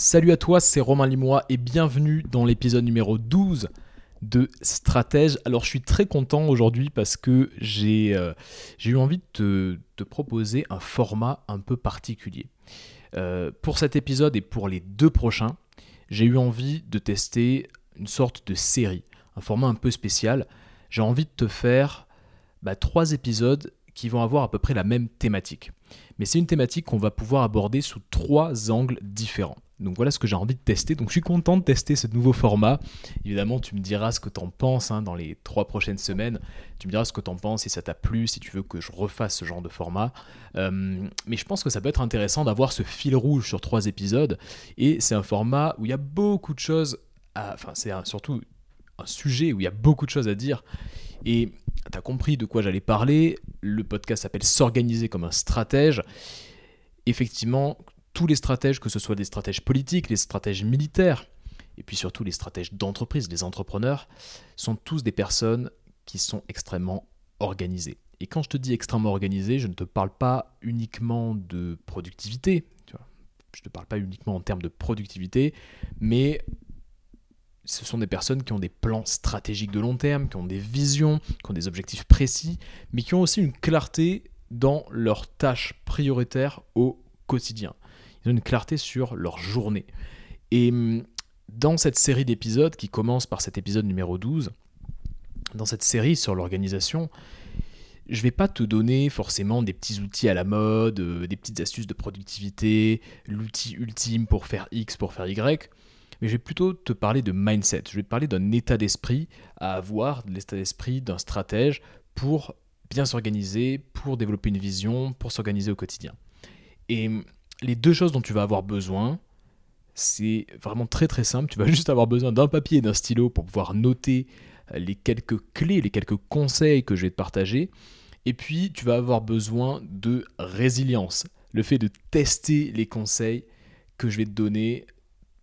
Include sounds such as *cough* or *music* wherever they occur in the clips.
Salut à toi, c'est Romain Limois et bienvenue dans l'épisode numéro 12 de Stratège. Alors je suis très content aujourd'hui parce que j'ai euh, eu envie de te, proposer un format un peu particulier. Euh, pour cet épisode et pour les deux prochains, j'ai eu envie de tester une sorte de série, un format un peu spécial. J'ai envie de te faire bah, trois épisodes qui vont avoir à peu près la même thématique. Mais c'est une thématique qu'on va pouvoir aborder sous trois angles différents. Donc voilà ce que j'ai envie de tester. Donc je suis content de tester ce nouveau format. Évidemment, tu me diras ce que tu en penses hein, dans les trois prochaines semaines. Tu me diras ce que tu en penses, si ça t'a plu, si tu veux que je refasse ce genre de format. Euh, mais je pense que ça peut être intéressant d'avoir ce fil rouge sur trois épisodes. Et c'est un format où il y a beaucoup de choses. À... Enfin, c'est surtout un sujet où il y a beaucoup de choses à dire. Et tu as compris de quoi j'allais parler. Le podcast s'appelle S'organiser comme un stratège. Effectivement, tous les stratèges, que ce soit des stratèges politiques, les stratèges militaires, et puis surtout les stratèges d'entreprise, les entrepreneurs, sont tous des personnes qui sont extrêmement organisées. Et quand je te dis extrêmement organisé, je ne te parle pas uniquement de productivité, tu vois. je ne te parle pas uniquement en termes de productivité, mais ce sont des personnes qui ont des plans stratégiques de long terme, qui ont des visions, qui ont des objectifs précis, mais qui ont aussi une clarté dans leurs tâches prioritaires au quotidien ils ont une clarté sur leur journée. Et hum, dans cette série d'épisodes qui commence par cet épisode numéro 12, dans cette série sur l'organisation, je vais pas te donner forcément des petits outils à la mode, euh, des petites astuces de productivité, l'outil ultime pour faire X, pour faire Y, mais je vais plutôt te parler de mindset. Je vais te parler d'un état d'esprit à avoir, de l'état d'esprit d'un stratège pour bien s'organiser, pour développer une vision, pour s'organiser au quotidien. Et hum, les deux choses dont tu vas avoir besoin, c'est vraiment très très simple. Tu vas *laughs* juste avoir besoin d'un papier et d'un stylo pour pouvoir noter euh, les quelques clés, les quelques conseils que je vais te partager. Et puis, tu vas avoir besoin de résilience. Le fait de tester les conseils que je vais te donner,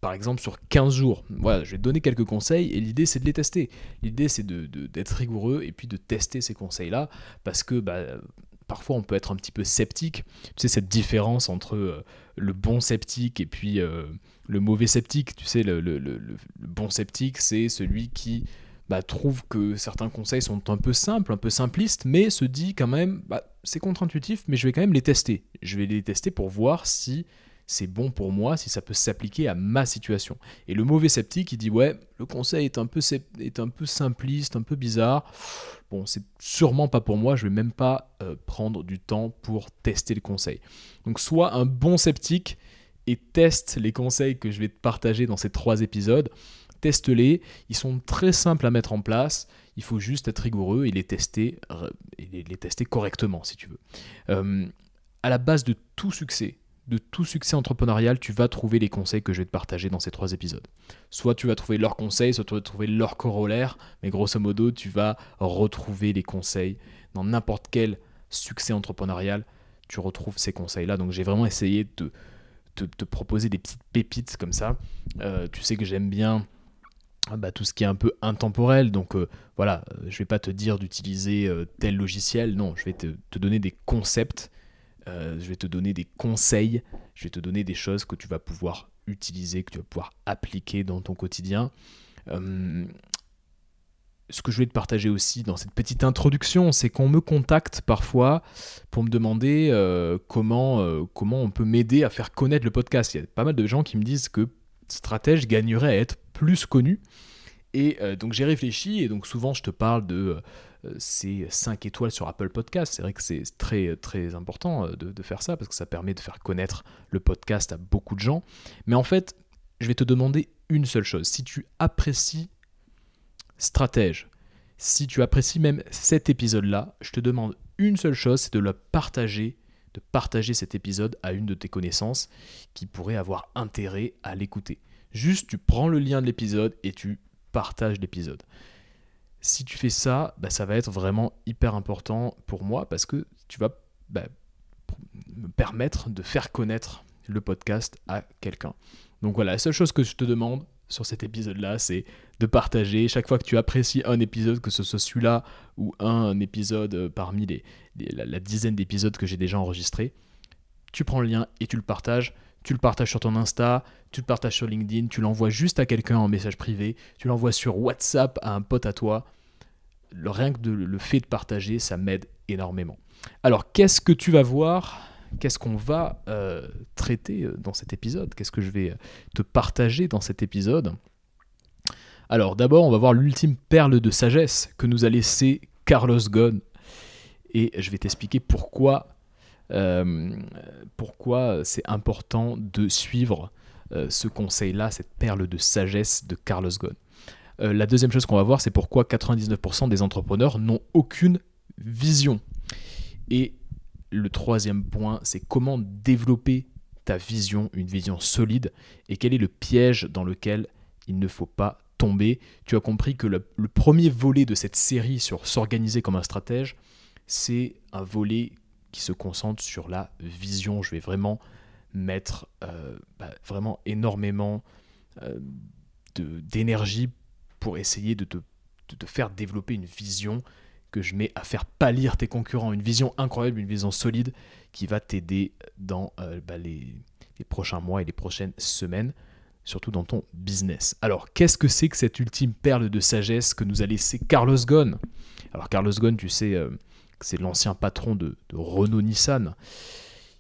par exemple, sur 15 jours. Voilà, je vais te donner quelques conseils et l'idée, c'est de les tester. L'idée, c'est d'être rigoureux et puis de tester ces conseils-là parce que bah, parfois on peut être un petit peu sceptique. Tu sais, cette différence entre euh, le bon sceptique et puis euh, le mauvais sceptique. Tu sais, le, bon sceptique, c'est celui qui bah, trouve que certains conseils sont un peu simples, un peu simplistes, mais se dit quand même, bah, c'est contre-intuitif, mais je vais quand même les tester. Je vais les tester pour voir si c'est bon pour moi, si ça peut s'appliquer à ma situation. Et le mauvais sceptique, il dit ouais, le conseil est un peu, est un peu simpliste, un peu bizarre. Bon, c'est sûrement pas pour moi, je vais même pas euh, prendre du temps pour tester le conseil. Donc soit un bon sceptique et teste les conseils que je vais te partager dans ces trois épisodes. Teste-les, ils sont très simples à mettre en place. Il faut juste être rigoureux et les tester, et les tester correctement si tu veux. Euh, à la base de tout succès, de tout succès entrepreneurial, tu vas trouver les conseils que je vais te partager dans ces trois épisodes. Soit tu vas trouver leurs conseils, soit tu vas trouver leurs corollaires, mais grosso modo, tu vas retrouver les conseils dans n'importe quel succès entrepreneurial. Tu retrouves ces conseils-là. Donc j'ai vraiment essayé de te, proposer des petites pépites comme ça. Euh, tu sais que j'aime bien bah, tout ce qui est un peu intemporel. Donc euh, voilà, euh, je vais pas te dire d'utiliser tel logiciel. Non, je vais te donner des concepts euh, je vais te donner des conseils, je vais te donner des choses que tu vas pouvoir utiliser, que tu vas pouvoir appliquer dans ton quotidien. Euh, ce que je vais te partager aussi dans cette petite introduction, c'est qu'on me contacte parfois pour me demander euh, comment, comment on peut m'aider à faire connaître le podcast. Il y a pas mal de gens qui me disent que Stratège gagnerait à être plus connu. Et donc j'ai réfléchi, et donc souvent je te parle de c'est 5 étoiles sur Apple Podcast. C'est vrai que c'est très, très important euh, de, faire ça parce que ça permet de faire connaître le podcast à beaucoup de gens. Mais en fait, je vais te demander une seule chose. Si tu apprécies Stratège, si tu apprécies même cet épisode-là, je te demande une seule chose, c'est de le partager, de partager cet épisode à une de tes connaissances qui pourrait avoir intérêt à l'écouter. Juste, tu prends le lien de l'épisode et tu partages l'épisode. Si tu fais ça, bah, ça va être vraiment hyper important pour moi parce que tu vas bah, me permettre de faire connaître le podcast à quelqu'un. Donc voilà, la seule chose que je te demande sur cet épisode-là, c'est de partager. Chaque fois que tu apprécies un épisode, que ce soit celui-là ou un, épisode euh, parmi la, dizaine d'épisodes que j'ai déjà enregistrés, tu prends le lien et tu le partages. tu le partages sur ton Insta, tu le partages sur LinkedIn, tu l'envoies juste à quelqu'un en message privé, tu l'envoies sur WhatsApp à un pote à toi. Rien que le fait de partager, ça m'aide énormément. Alors, qu'est-ce que tu vas voir Qu'est-ce qu'on va euh, traiter euh, dans cet épisode? Qu'est-ce que je vais euh, te partager dans cet épisode? Alors, d'abord, on va voir l'ultime perle de sagesse que nous a laissé Carlos Ghosn. Et je vais t'expliquer pourquoi, pourquoi c'est important de suivre ce conseil-là, cette perle de sagesse de Carlos Ghosn. La deuxième chose qu'on va voir, c'est pourquoi 99% des entrepreneurs n'ont aucune vision. Et le troisième point, c'est comment développer ta vision, une vision solide, et quel est le piège dans lequel il ne faut pas tomber. Tu as compris que le, premier volet de cette série sur s'organiser comme un stratège, c'est un volet qui se concentre sur la vision. Je vais vraiment mettre euh, bah, vraiment énormément euh, d'énergie pour essayer de te, faire développer une vision que je mets à faire pâlir tes concurrents. Une vision incroyable, une vision solide qui va t'aider dans euh, bah, les, prochains mois et les prochaines semaines, surtout dans ton business. Alors, qu'est-ce que c'est que cette ultime perle de sagesse que nous a laissé Carlos Ghosn? Alors, Carlos Ghosn, tu sais, euh, c'est l'ancien patron de, de Renault Nissan.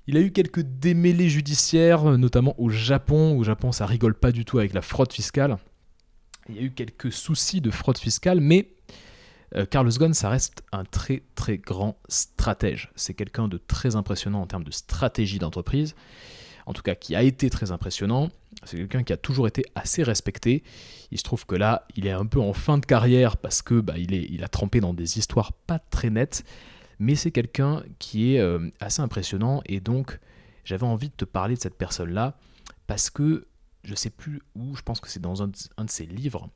Il a eu quelques démêlés judiciaires, notamment au Japon. Au Japon, ça rigole pas du tout avec la fraude fiscale. Il y a eu quelques soucis de fraude fiscale, mais euh, Carlos Ghosn, ça reste un très très grand stratège. C'est quelqu'un de très impressionnant en termes de stratégie d'entreprise, en tout cas qui a été très impressionnant. C'est quelqu'un qui a toujours été assez respecté. Il se trouve que là, il est un peu en fin de carrière parce que bah, il, a trempé dans des histoires pas très nettes, mais c'est quelqu'un qui est euh, assez impressionnant et donc j'avais envie de te parler de cette personne-là parce que je sais plus où, je pense que c'est dans un de ses livres.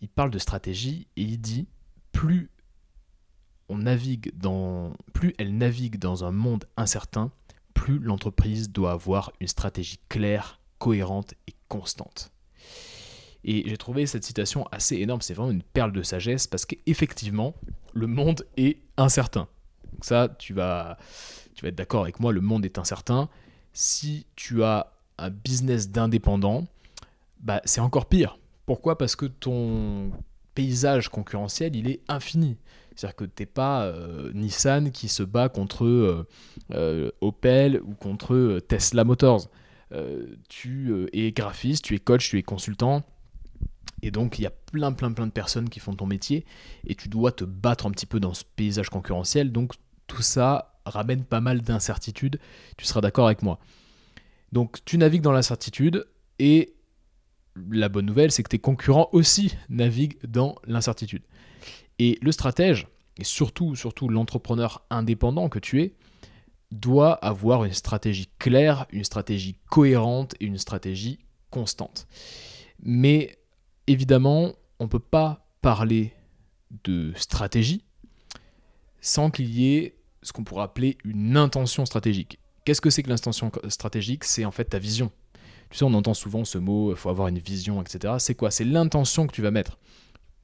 Il parle de stratégie et il dit plus on navigue dans, plus elle navigue dans un monde incertain, plus l'entreprise doit avoir une stratégie claire, cohérente et constante. Et j'ai trouvé cette citation assez énorme, c'est vraiment une perle de sagesse parce qu'effectivement, le monde est incertain. Donc ça, tu vas, tu vas être d'accord avec moi, le monde est incertain. Si tu as un business d'indépendant, bah, c'est encore pire. Pourquoi? Parce que ton paysage concurrentiel, il est infini. C'est-à-dire que tu n'es pas euh, Nissan qui se bat contre euh, euh, Opel ou contre Tesla Motors. tu es graphiste, tu es coach, tu es consultant. Et donc, il y a plein, plein, plein de personnes qui font ton métier. Et tu dois te battre un petit peu dans ce paysage concurrentiel. Donc, tout ça ramène pas mal d'incertitudes. Tu seras d'accord avec moi. Donc, tu navigues dans l'incertitude. Et la bonne nouvelle, c'est que tes concurrents aussi naviguent dans l'incertitude. Et le stratège, et surtout, surtout l'entrepreneur indépendant que tu es, doit avoir une stratégie claire, une stratégie cohérente et une stratégie constante. Mais évidemment, on ne peut pas parler de stratégie sans qu'il y ait ce qu'on pourrait appeler une intention stratégique. Qu'est-ce que c'est que l'intention stratégique? C'est en fait ta vision, tu sais, on entend souvent ce mot, il faut avoir une vision, etc. C'est quoi? C'est l'intention que tu vas mettre.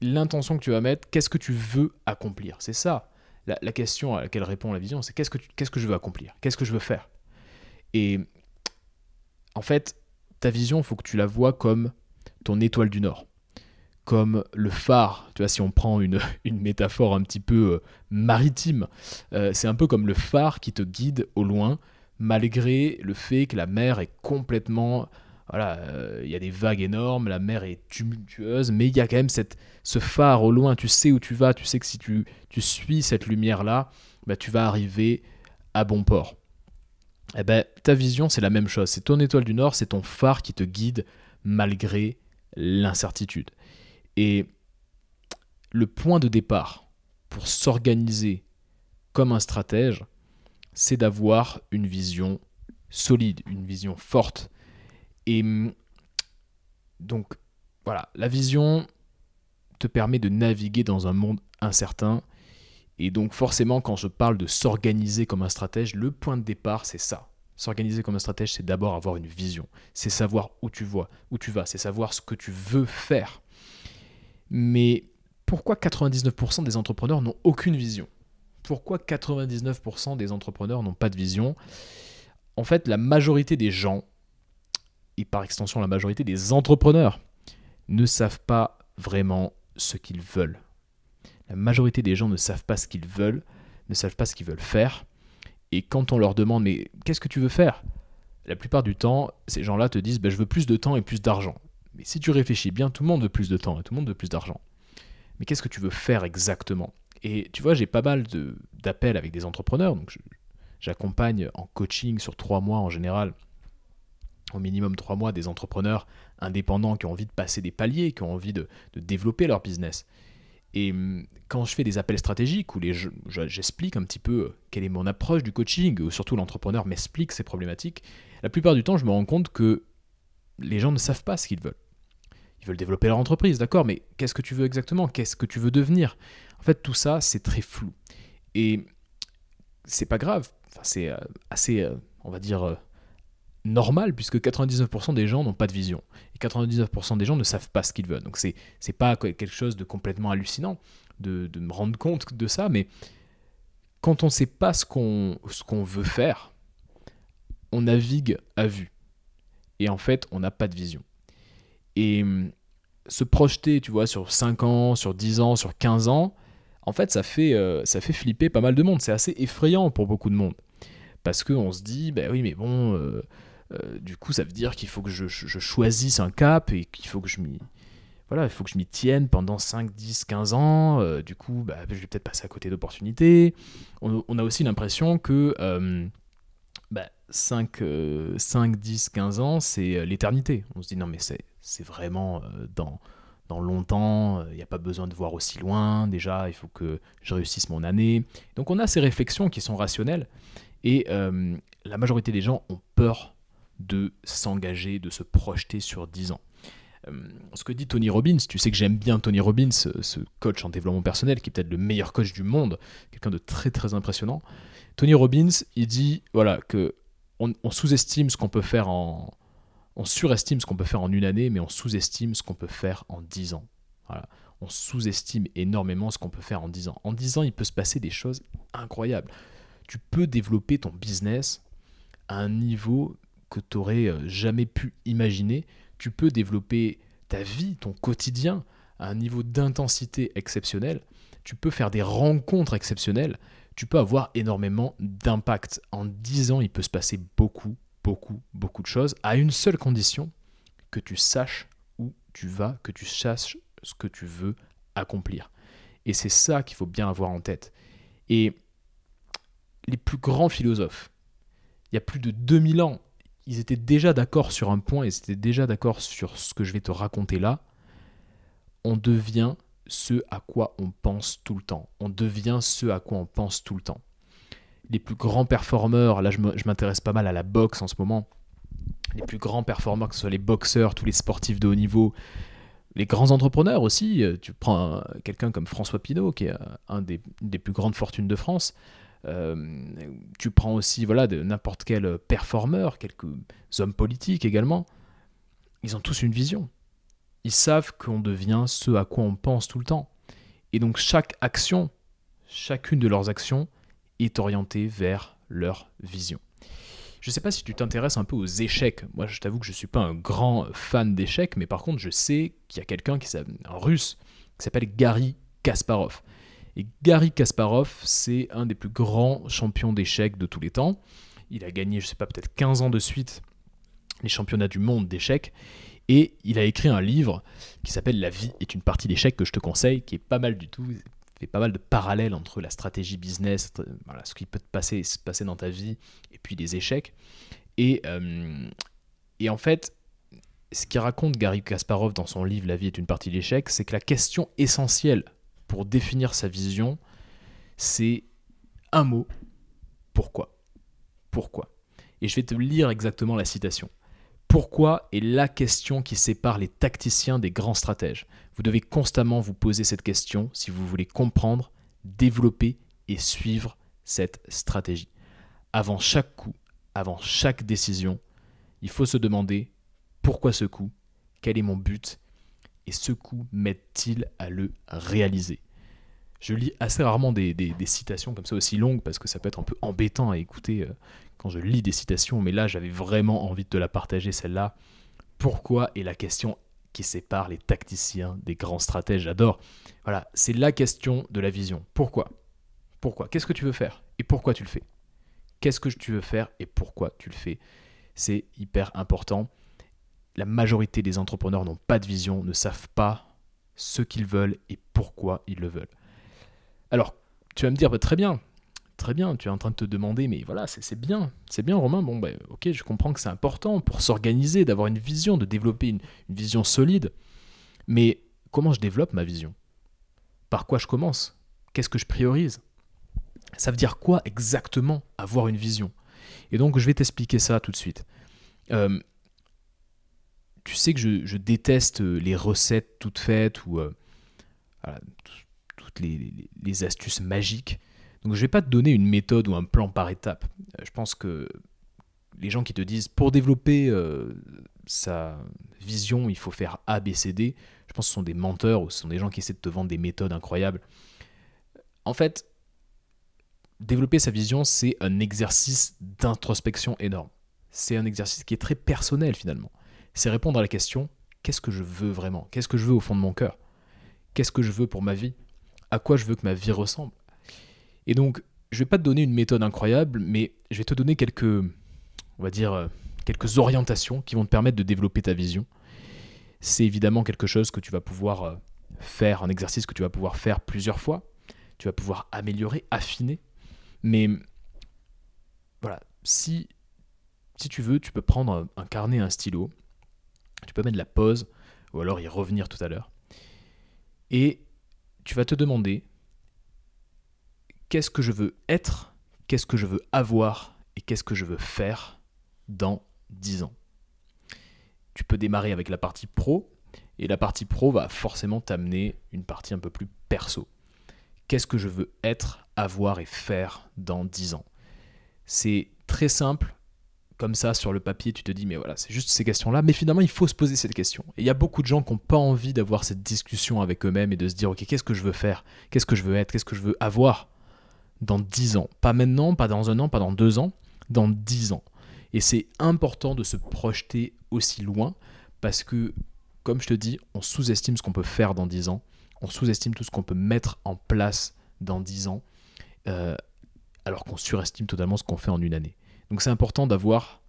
L'intention que tu vas mettre, qu'est-ce que tu veux accomplir? C'est ça. La, question à laquelle répond la vision, c'est qu'est-ce que, qu'est-ce que je veux accomplir? Qu'est-ce que je veux faire? Et en fait, ta vision, il faut que tu la vois comme ton étoile du Nord, comme le phare. Tu vois, si on prend une, *laughs* métaphore un petit peu euh, maritime, euh, c'est un peu comme le phare qui te guide au loin malgré le fait que la mer est complètement... Voilà, euh, il y a des vagues énormes, la mer est tumultueuse, mais il y a quand même cette, ce phare au loin, tu sais où tu vas, tu sais que si tu, tu suis cette lumière-là, bah, tu vas arriver à bon port. Eh ben, ta vision, c'est la même chose. C'est ton étoile du Nord, c'est ton phare qui te guide malgré l'incertitude. Et le point de départ pour s'organiser comme un stratège, c'est d'avoir une vision solide, une vision forte. Et mm, donc, voilà, la vision te permet de naviguer dans un monde incertain. Et donc, forcément, quand je parle de s'organiser comme un stratège, le point de départ, c'est ça. S'organiser comme un stratège, c'est d'abord avoir une vision. C'est savoir où tu vois, où tu vas, c'est savoir ce que tu veux faire. Mais pourquoi 99% des entrepreneurs n'ont aucune vision? Pourquoi 99% des entrepreneurs n'ont pas de vision? En fait, la majorité des gens et par extension la majorité des entrepreneurs, ne savent pas vraiment ce qu'ils veulent. La majorité des gens ne savent pas ce qu'ils veulent, ne savent pas ce qu'ils veulent faire. Et quand on leur demande mais qu'est-ce que tu veux faire? La plupart du temps, ces gens-là te disent ben, je veux plus de temps et plus d'argent. Mais si tu réfléchis bien, tout le monde veut plus de temps et tout le monde veut plus d'argent. Mais qu'est-ce que tu veux faire exactement? Et tu vois, j'ai pas mal d'appels avec des entrepreneurs, donc j'accompagne en coaching sur trois mois en général, au minimum trois mois, des entrepreneurs indépendants qui ont envie de passer des paliers, qui ont envie de, de développer leur business. Et hum, quand je fais des appels stratégiques où j'explique un petit peu euh, quelle est mon approche du coaching, ou surtout l'entrepreneur m'explique ses problématiques, la plupart du temps, je me rends compte que les gens ne savent pas ce qu'ils veulent. Ils veulent développer leur entreprise, d'accord, mais qu'est-ce que tu veux exactement? Qu'est-ce que tu veux devenir? En fait, tout ça, c'est très flou. Et c'est pas grave. Enfin, c'est euh, assez, euh, on va dire, normal, puisque 99% des gens n'ont pas de vision. Et 99% des gens ne savent pas ce qu'ils veulent. Donc c'est, c'est pas quelque chose de complètement hallucinant de, de, me rendre compte de ça, mais quand on ne sait pas ce qu'on, ce qu'on veut faire, on navigue à vue. Et en fait, on n'a pas de vision. Et hum, se projeter, tu vois, sur 5 ans, sur 10 ans, sur 15 ans, en fait, ça fait, euh, ça fait flipper pas mal de monde. C'est assez effrayant pour beaucoup de monde. Parce qu'on se dit, ben oui, mais bon, euh, euh, du coup, ça veut dire qu'il faut que je, choisisse un cap et qu'il faut que je m'y voilà, il faut que je m'y tienne pendant 5, 10, 15 ans. Du coup, bah, je vais peut-être passer à côté d'opportunités. On, a aussi l'impression que 5, 5, 10, 15 ans, c'est l'éternité. On se dit non, mais c'est vraiment dans, dans longtemps, il n'y a pas besoin de voir aussi loin. Déjà, il faut que je réussisse mon année. Donc, on a ces réflexions qui sont rationnelles. Et la majorité des gens ont peur de s'engager, de se projeter sur 10 ans. Euh, ce que dit Tony Robbins, tu sais que j'aime bien Tony Robbins, ce coach en développement personnel, qui est peut-être le meilleur coach du monde, quelqu'un de très très impressionnant. Tony Robbins, il dit voilà que on, sous-estime ce qu'on peut faire en, on surestime ce qu'on peut faire en une année, mais on sous-estime ce qu'on peut faire en 10 ans. On sous-estime énormément ce qu'on peut faire en 10 ans. En 10 ans, il peut se passer des choses incroyables. Tu peux développer ton business à un niveau que tu n'aurais euh, jamais pu imaginer. Tu peux développer ta vie, ton quotidien à un niveau d'intensité exceptionnel. Tu peux faire des rencontres exceptionnelles. Tu peux avoir énormément d'impact. En 10 ans, il peut se passer beaucoup, beaucoup, beaucoup de choses à une seule condition, que tu saches où tu vas, que tu saches ce que tu veux accomplir. Et c'est ça qu'il faut bien avoir en tête. Et les plus grands philosophes, il y a plus de 2000 ans, ils étaient déjà d'accord sur un point, ils étaient déjà d'accord sur ce que je vais te raconter là. On devient ce à quoi on pense tout le temps. On devient ce à quoi on pense tout le temps. Les plus grands performeurs, là je m'intéresse pas mal à la boxe en ce moment, les plus grands performeurs, que ce soit les boxeurs, tous les sportifs de haut niveau, les grands entrepreneurs aussi, euh, tu prends quelqu'un comme François Pinault, qui est un des, plus grandes fortunes de France, euh, tu prends aussi voilà, n'importe quel performeur, quelques hommes politiques également. Ils ont tous une vision. Ils savent qu'on devient ce à quoi on pense tout le temps. Et donc chaque action, chacune de leurs actions est orientée vers leur vision. Je ne sais pas si tu t'intéresses un peu aux échecs. Moi, je t'avoue que je ne suis pas un grand fan d'échecs, mais par contre, je sais qu'il y a quelqu'un qui un russe qui s'appelle Gary Kasparov. Et Gary Kasparov, c'est un des plus grands champions d'échecs de tous les temps. Il a gagné, je sais pas, peut-être 15 ans de suite les championnats du monde d'échecs. Et il a écrit un livre qui s'appelle La vie est une partie d'échecs que je te conseille, qui est pas mal du tout. Fait pas mal de parallèles entre la stratégie business, voilà, ce qui peut se passer dans ta vie, et puis les échecs. Et, euh, et en fait, ce qu'il raconte Gary Kasparov dans son livre La vie est une partie d'échecs, c'est que la question essentielle pour définir sa vision, c'est un mot. Pourquoi? Pourquoi? Et je vais te lire exactement la citation. Pourquoi est la question qui sépare les tacticiens des grands stratèges Vous devez constamment vous poser cette question si vous voulez comprendre, développer et suivre cette stratégie. Avant chaque coup, avant chaque décision, il faut se demander pourquoi ce coup Quel est mon but et ce coup m'aide-t-il à le réaliser Je lis assez rarement des, citations comme ça aussi longues parce que ça peut être un peu embêtant à écouter euh, quand je lis des citations, mais là j'avais vraiment envie de te la partager celle-là pourquoi est la question qui sépare les tacticiens des grands stratèges? J'adore. Voilà, c'est la question de la vision. Pourquoi? Pourquoi? Qu'est-ce que tu veux faire? Et pourquoi tu le fais? Qu'est-ce que tu veux faire et pourquoi tu le fais? C'est hyper important. La majorité des entrepreneurs n'ont pas de vision, ne savent pas ce qu'ils veulent et pourquoi ils le veulent. Alors, tu vas me dire, bah, très bien, très bien, tu es en train de te demander, mais voilà, c'est bien, c'est bien Romain, bon, ben ok, je comprends que c'est important pour s'organiser, d'avoir une vision, de développer une, vision solide, mais comment je développe ma vision? Par quoi je commence? Qu'est-ce que je priorise? Ça veut dire quoi exactement avoir une vision? Et donc, je vais t'expliquer ça tout de suite. Euh, tu sais que je, déteste les recettes toutes faites ou euh, toutes les, astuces magiques. Donc je vais pas te donner une méthode ou un plan par étape. Euh, je pense que les gens qui te disent pour développer euh, sa vision, il faut faire A, B, C, D, je pense que ce sont des menteurs ou ce sont des gens qui essaient de te vendre des méthodes incroyables. En fait, développer sa vision, c'est un exercice d'introspection énorme. C'est un exercice qui est très personnel finalement. C'est répondre à la question qu'est-ce que je veux vraiment? Qu'est-ce que je veux au fond de mon cœur? Qu'est-ce que je veux pour ma vie? À quoi je veux que ma vie ressemble? Et donc, je vais pas te donner une méthode incroyable, mais je vais te donner quelques, on va dire, euh, quelques orientations qui vont te permettre de développer ta vision. C'est évidemment quelque chose que tu vas pouvoir euh, faire, un exercice que tu vas pouvoir faire plusieurs fois. Tu vas pouvoir améliorer, affiner. Mais voilà, si, si tu veux, tu peux prendre un carnet et un stylo. Tu peux mettre la pause, ou alors y revenir tout à l'heure. Et tu vas te demander qu'est-ce que je veux être, qu'est-ce que je veux avoir et qu'est-ce que je veux faire dans 10 ans. Tu peux démarrer avec la partie pro et la partie pro va forcément t'amener une partie un peu plus perso. Qu'est-ce que je veux être, avoir et faire dans 10 ans? C'est très simple, comme ça sur le papier, tu te dis, mais voilà, c'est juste ces questions-là. Mais finalement, il faut se poser cette question. Et il y a beaucoup de gens qui n'ont pas envie d'avoir cette discussion avec eux-mêmes et de se dire, ok, qu'est-ce que je veux faire? Qu'est-ce que je veux être? Qu'est-ce que je veux avoir? Dans 10 ans. Pas maintenant, pas dans un an, pas dans deux ans, dans 10 ans. Et c'est important de se projeter aussi loin parce que, comme je te dis, on sous-estime ce qu'on peut faire dans 10 ans, on sous-estime tout ce qu'on peut mettre en place dans 10 ans, euh, alors qu'on surestime totalement ce qu'on fait en une année. Donc c'est important d'avoir,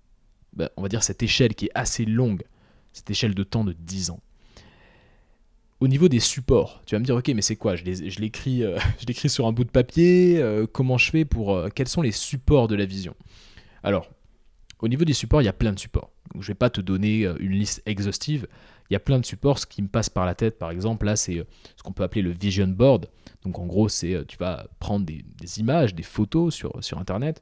ben, on va dire, cette échelle qui est assez longue, cette échelle de temps de 10 ans. Au niveau des supports, tu vas me dire, ok, mais c'est quoi? Je l'écris euh, *laughs* je sur un bout de papier, euh, comment je fais pour... Euh, quels sont les supports de la vision? Alors, au niveau des supports, il y a plein de supports. je ne vais pas te donner une liste exhaustive. Il y a plein de supports. Ce qui me passe par la tête, par exemple, là, c'est ce qu'on peut appeler le vision board. Donc, en gros, c'est tu vas prendre des, images, des photos sur, sur Internet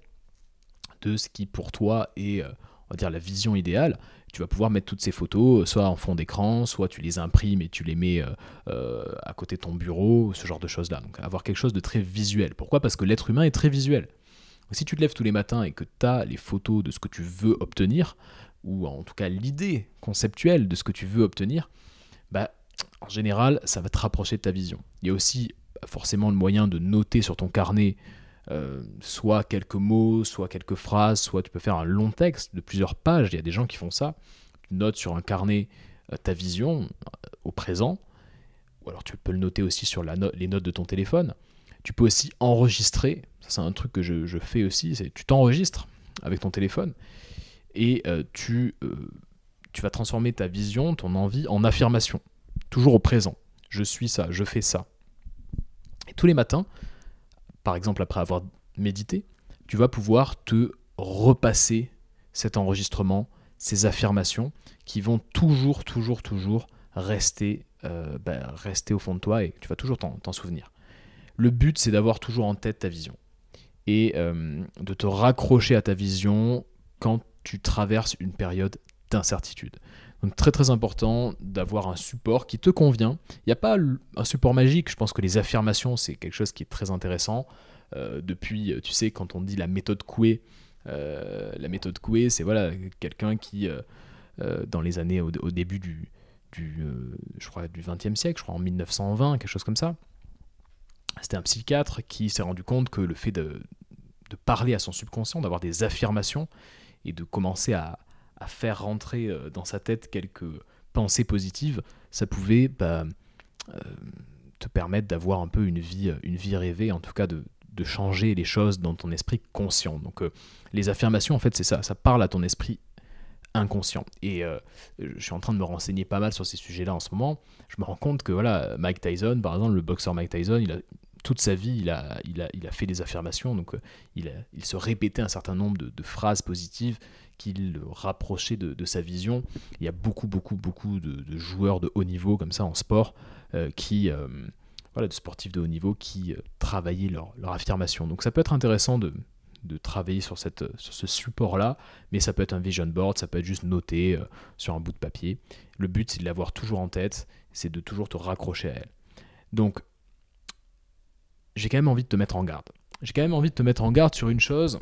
de ce qui, pour toi, est, on va dire, la vision idéale tu vas pouvoir mettre toutes ces photos, soit en fond d'écran, soit tu les imprimes et tu les mets euh, euh, à côté de ton bureau, ce genre de choses-là. Donc avoir quelque chose de très visuel. Pourquoi? Parce que l'être humain est très visuel. si tu te lèves tous les matins et que tu as les photos de ce que tu veux obtenir, ou en tout cas l'idée conceptuelle de ce que tu veux obtenir, bah, en général, ça va te rapprocher de ta vision. Il y a aussi forcément le moyen de noter sur ton carnet euh, soit quelques mots, soit quelques phrases, soit tu peux faire un long texte de plusieurs pages. Il y a des gens qui font ça. Tu notes sur un carnet euh, ta vision euh, au présent, ou alors tu peux le noter aussi sur la les notes de ton téléphone. Tu peux aussi enregistrer, ça c'est un truc que je, fais aussi, c'est tu t'enregistres avec ton téléphone et tu, tu vas transformer ta vision, ton envie en affirmation, toujours au présent. Je suis ça, je fais ça. Et tous les matins, par exemple après avoir médité, tu vas pouvoir te repasser cet enregistrement, ces affirmations qui vont toujours, toujours, toujours rester, euh, rester au fond de toi et tu vas toujours t'en souvenir. Le but, c'est d'avoir toujours en tête ta vision et euh, de te raccrocher à ta vision quand tu traverses une période d'incertitude. Donc très très important d'avoir un support qui te convient. Il n'y a pas un support magique, je pense que les affirmations c'est quelque chose qui est très intéressant. Euh, depuis, tu sais, quand on dit la méthode Coué, euh, la méthode Coué c'est voilà, quelqu'un qui, euh, dans les années au, début du, je crois, du 20e siècle, je crois en 1920, quelque chose comme ça, c'était un psychiatre qui s'est rendu compte que le fait de parler à son subconscient, d'avoir des affirmations et de commencer à, à faire rentrer dans sa tête quelques pensées positives, ça pouvait bah, te permettre d'avoir un peu une vie, une vie rêvée, en tout cas de, de changer les choses dans ton esprit conscient. Donc les affirmations, en fait, c'est ça, ça parle à ton esprit inconscient. Et euh, je suis en train de me renseigner pas mal sur ces sujets-là en ce moment. Je me rends compte que voilà, Mike Tyson, par exemple, le boxeur Mike Tyson, il a toute sa vie, il a, il a, il a fait des affirmations, donc euh, il, se répétait un certain nombre de, phrases positives qui le rapprochaient de, sa vision. Il y a beaucoup, beaucoup, beaucoup de, joueurs de haut niveau comme ça en sport euh, qui, voilà, de sportifs de haut niveau qui travaillaient leur, affirmation. Donc ça peut être intéressant de, travailler sur, cette, sur ce support-là, mais ça peut être un vision board, ça peut être juste noté euh, sur un bout de papier. Le but, c'est de l'avoir toujours en tête, c'est de toujours te raccrocher à elle. Donc, j'ai quand même envie de te mettre en garde. J'ai quand même envie de te mettre en garde sur une chose.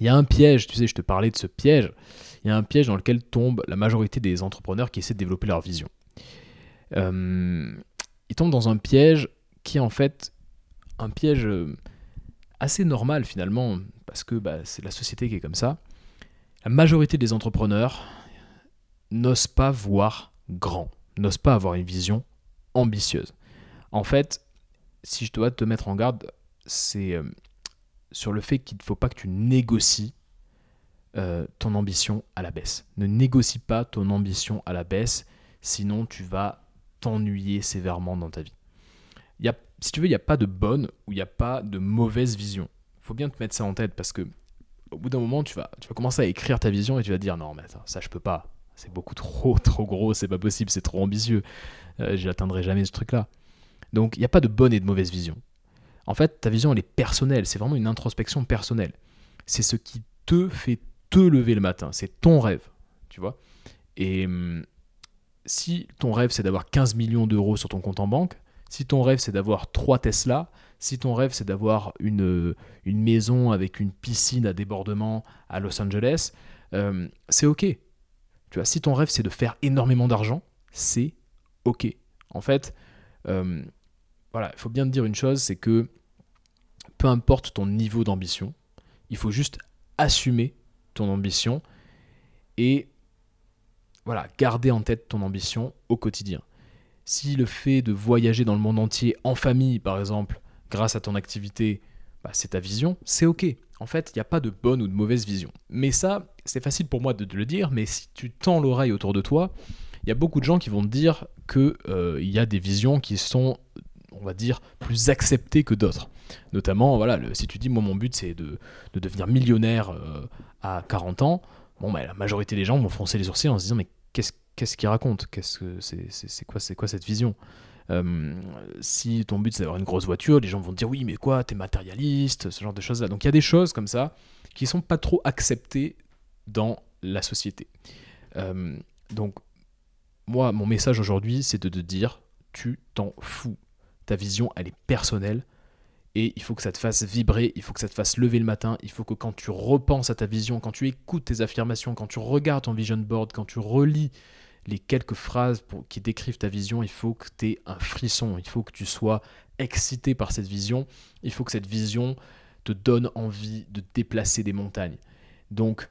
Il y a un piège, tu sais, je te parlais de ce piège. Il y a un piège dans lequel tombe la majorité des entrepreneurs qui essaient de développer leur vision. Euh, ils tombent dans un piège qui est en fait un piège euh, assez normal finalement, parce que bah, c'est la société qui est comme ça. La majorité des entrepreneurs n'osent pas voir grand, n'osent pas avoir une vision ambitieuse. En fait, si je dois te mettre en garde, c'est euh, sur le fait qu'il ne faut pas que tu négocies euh, ton ambition à la baisse. Ne négocie pas ton ambition à la baisse, sinon tu vas t'ennuyer sévèrement dans ta vie. Y a si tu veux, il n'y a pas de bonne ou il n'y a pas de mauvaise vision. Faut bien te mettre ça en tête parce que au bout d'un moment, tu vas, tu vas commencer à écrire ta vision et tu vas dire non, mais ça, je peux pas. C'est beaucoup trop, *laughs* trop gros, c'est pas possible, c'est trop ambitieux. Euh, je n'atteindrai jamais ce truc-là. Donc, il n'y a pas de bonne et de mauvaise vision. En fait, ta vision, elle est personnelle. C'est vraiment une introspection personnelle. C'est ce qui te fait te lever le matin. C'est ton rêve. Tu vois Et hum, si ton rêve, c'est d'avoir 15 millions d'euros sur ton compte en banque, si ton rêve c'est d'avoir trois Tesla, si ton rêve c'est d'avoir une, une maison avec une piscine à débordement à Los Angeles, euh, c'est ok. Tu vois, si ton rêve c'est de faire énormément d'argent, c'est ok. En fait, euh, voilà, il faut bien te dire une chose, c'est que peu importe ton niveau d'ambition, il faut juste assumer ton ambition et voilà, garder en tête ton ambition au quotidien. Si le fait de voyager dans le monde entier en famille, par exemple, grâce à ton activité, bah, c'est ta vision, c'est ok. En fait, il n'y a pas de bonne ou de mauvaise vision. Mais ça, c'est facile pour moi de te le dire, mais si tu tends l'oreille autour de toi, il y a beaucoup de gens qui vont te dire qu'il euh, y a des visions qui sont, on va dire, plus acceptées que d'autres. Notamment, voilà, si tu dis, moi, mon but, c'est de, devenir millionnaire euh, à 40 ans, bon, bah, la majorité des gens vont froncer les sourcils en se disant, mais qu'est-ce qu'est-ce qu'il raconte Qu'est-ce que c'est quoi c'est quoi cette vision? Euh, si ton but c'est d'avoir une grosse voiture, les gens vont te dire oui mais quoi, t'es matérialiste, ce genre de choses là. Donc il y a des choses comme ça qui sont pas trop acceptées dans la société. Euh, donc moi mon message aujourd'hui c'est de te dire tu t'en fous. Ta vision elle est personnelle et il faut que ça te fasse vibrer, il faut que ça te fasse lever le matin, il faut que quand tu repenses à ta vision, quand tu écoutes tes affirmations, quand tu regardes ton vision board, quand tu relis les quelques phrases qui décrivent ta vision, il faut que tu aies un frisson, il faut que tu sois excité par cette vision, il faut que cette vision te donne envie de déplacer des montagnes. Donc,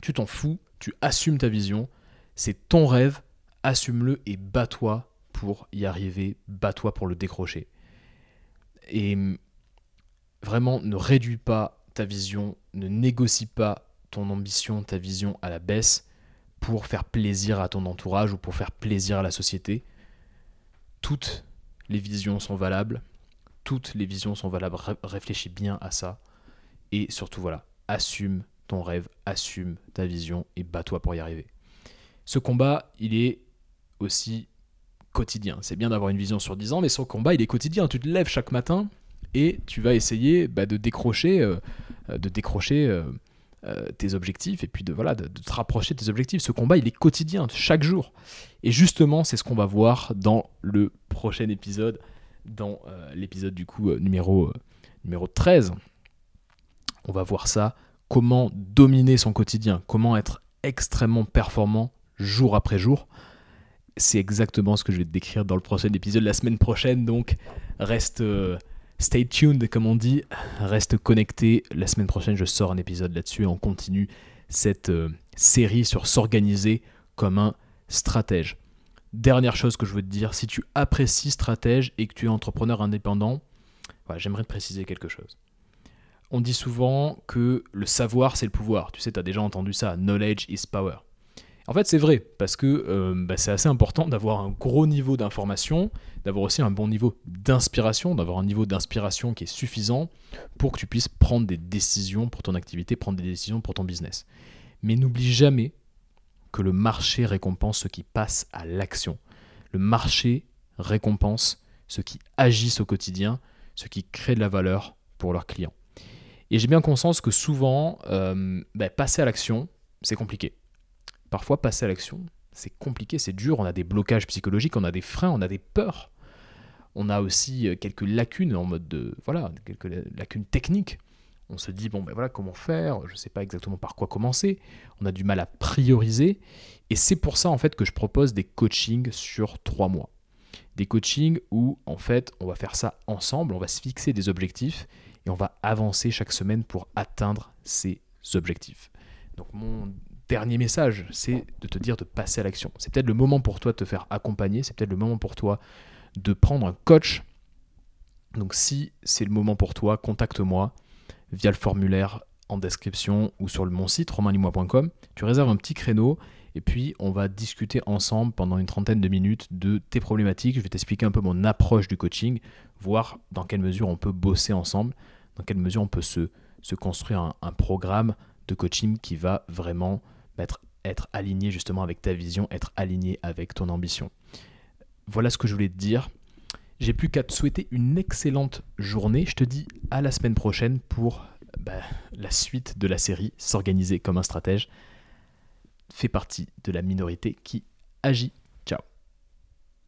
tu t'en fous, tu assumes ta vision, c'est ton rêve, assume-le et bats-toi y arriver, bats-toi pour le décrocher. Et vraiment, ne réduis pas ta vision, ne négocie pas ton ambition, ta vision à la baisse pour faire plaisir à ton entourage ou pour faire plaisir à la société. Toutes les visions sont valables. Toutes les visions sont valables. Réfléchis bien à ça. Et surtout, voilà, assume ton rêve, assume ta vision et bats-toi pour y arriver. Ce combat, il est aussi quotidien. C'est bien d'avoir une vision sur 10 ans, mais ce combat, il est quotidien. Tu te lèves chaque matin et tu vas essayer bah, de décrocher, euh, de décrocher euh, euh, tes objectifs et puis de, voilà, de, te rapprocher de tes objectifs. Ce combat, il est quotidien, chaque jour. Et justement, c'est ce qu'on va voir dans le prochain épisode, dans euh, l'épisode du coup euh, numéro, numéro 13. On va voir ça, comment dominer son quotidien, comment être extrêmement performant jour après jour. C'est exactement ce que je vais te décrire dans le prochain épisode la semaine prochaine, donc reste Stay tuned, comme on dit. Reste connecté. La semaine prochaine, je sors un épisode là-dessus. On continue cette, euh, série sur s'organiser comme un stratège. Dernière chose que je veux te dire, si tu apprécies stratège et que tu es entrepreneur indépendant, j'aimerais te préciser quelque chose. On dit souvent que le savoir, c'est le pouvoir. Tu sais, tu as déjà entendu ça, knowledge is power. En fait, c'est vrai, parce que euh, bah, c'est assez important d'avoir un gros niveau d'information, d'avoir aussi un bon niveau d'inspiration, d'avoir un niveau d'inspiration qui est suffisant pour que tu puisses prendre des décisions pour ton activité, prendre des décisions pour ton business. Mais n'oublie jamais que le marché récompense ceux qui passent à l'action. Le marché récompense ceux qui agissent au quotidien, ceux qui créent de la valeur pour leurs clients. Et j'ai bien conscience que souvent, euh, bah, passer à l'action, c'est compliqué parfois passer à l'action, c'est compliqué, c'est dur, on a des blocages psychologiques, on a des freins, on a des peurs. On a aussi euh, quelques lacunes en mode de voilà, quelques lacunes techniques. On se dit bon ben voilà comment faire, je ne sais pas exactement par quoi commencer. On a du mal à prioriser et c'est pour ça en fait que je propose des coachings sur trois mois. Des coachings où en fait on va faire ça ensemble, on va se fixer des objectifs et on va avancer chaque semaine pour atteindre ces objectifs. Donc mon dernier message, c'est de te dire de passer à l'action. C'est peut-être le moment pour toi de te faire accompagner, c'est peut-être le moment pour toi de prendre un coach. Donc si c'est le moment pour toi, contacte-moi via le formulaire en description ou sur mon site romainlimois.com. Tu réserves un petit créneau et puis on va discuter ensemble pendant une trentaine de minutes de tes problématiques. Je vais t'expliquer un peu mon approche du coaching, voir dans quelle mesure on peut bosser ensemble, dans quelle mesure on peut se, construire un, un programme de coaching qui va vraiment être, aligné justement avec ta vision, être aligné avec ton ambition. Voilà ce que je voulais te dire. J'ai plus qu'à te souhaiter une excellente journée. Je te dis à la semaine prochaine pour bah, la suite de la série S'organiser comme un stratège. Fait partie de la minorité qui agit